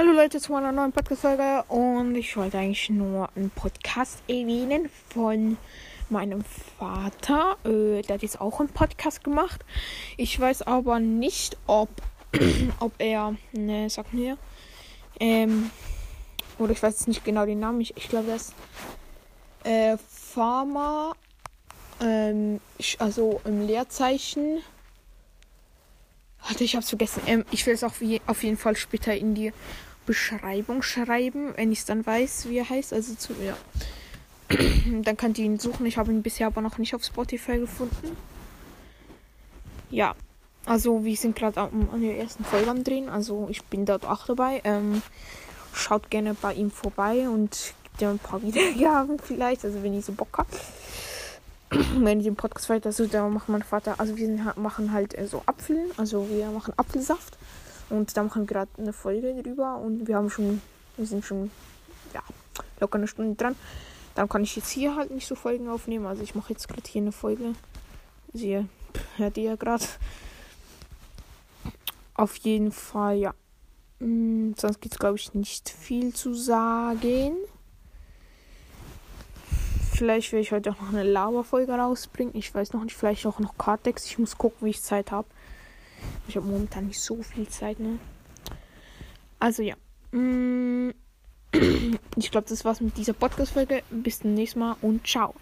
Hallo Leute zu meiner neuen Podcast-Folge und ich wollte eigentlich nur einen Podcast erwähnen von meinem Vater. Äh, der hat jetzt auch einen Podcast gemacht. Ich weiß aber nicht, ob, ob er, ne, sag mir, ähm, oder ich weiß nicht genau den Namen. Ich, ich glaube, das äh, Pharma, ähm, ich, also im Leerzeichen. Warte, ich hab's vergessen. Ähm, ich will es auch wie, auf jeden Fall später in die Beschreibung schreiben, wenn ich es dann weiß, wie er heißt. Also zu, ja. dann könnt ihr ihn suchen. Ich habe ihn bisher aber noch nicht auf Spotify gefunden. Ja, also wir sind gerade an der ersten Folge am Drehen. Also ich bin dort auch dabei. Ähm, schaut gerne bei ihm vorbei und gibt ja ein paar Wiedergaben vielleicht. Also wenn ihr so Bock habt. wenn ihr den Podcast weiter so, dann macht mein Vater, also wir sind, machen halt äh, so Apfel, also wir machen Apfelsaft und da machen wir gerade eine Folge drüber und wir haben schon, wir sind schon, ja, locker eine Stunde dran. Dann kann ich jetzt hier halt nicht so Folgen aufnehmen, also ich mache jetzt gerade hier eine Folge. Sie hört ihr ja gerade. Auf jeden Fall, ja. Hm, sonst gibt es, glaube ich, nicht viel zu sagen vielleicht werde ich heute auch noch eine Lava-Folge rausbringen. Ich weiß noch nicht, vielleicht auch noch Kartex. Ich muss gucken, wie ich Zeit habe. Ich habe momentan nicht so viel Zeit, ne? Also ja. Mm, ich glaube, das war's mit dieser Podcast-Folge. Bis zum nächsten Mal und ciao.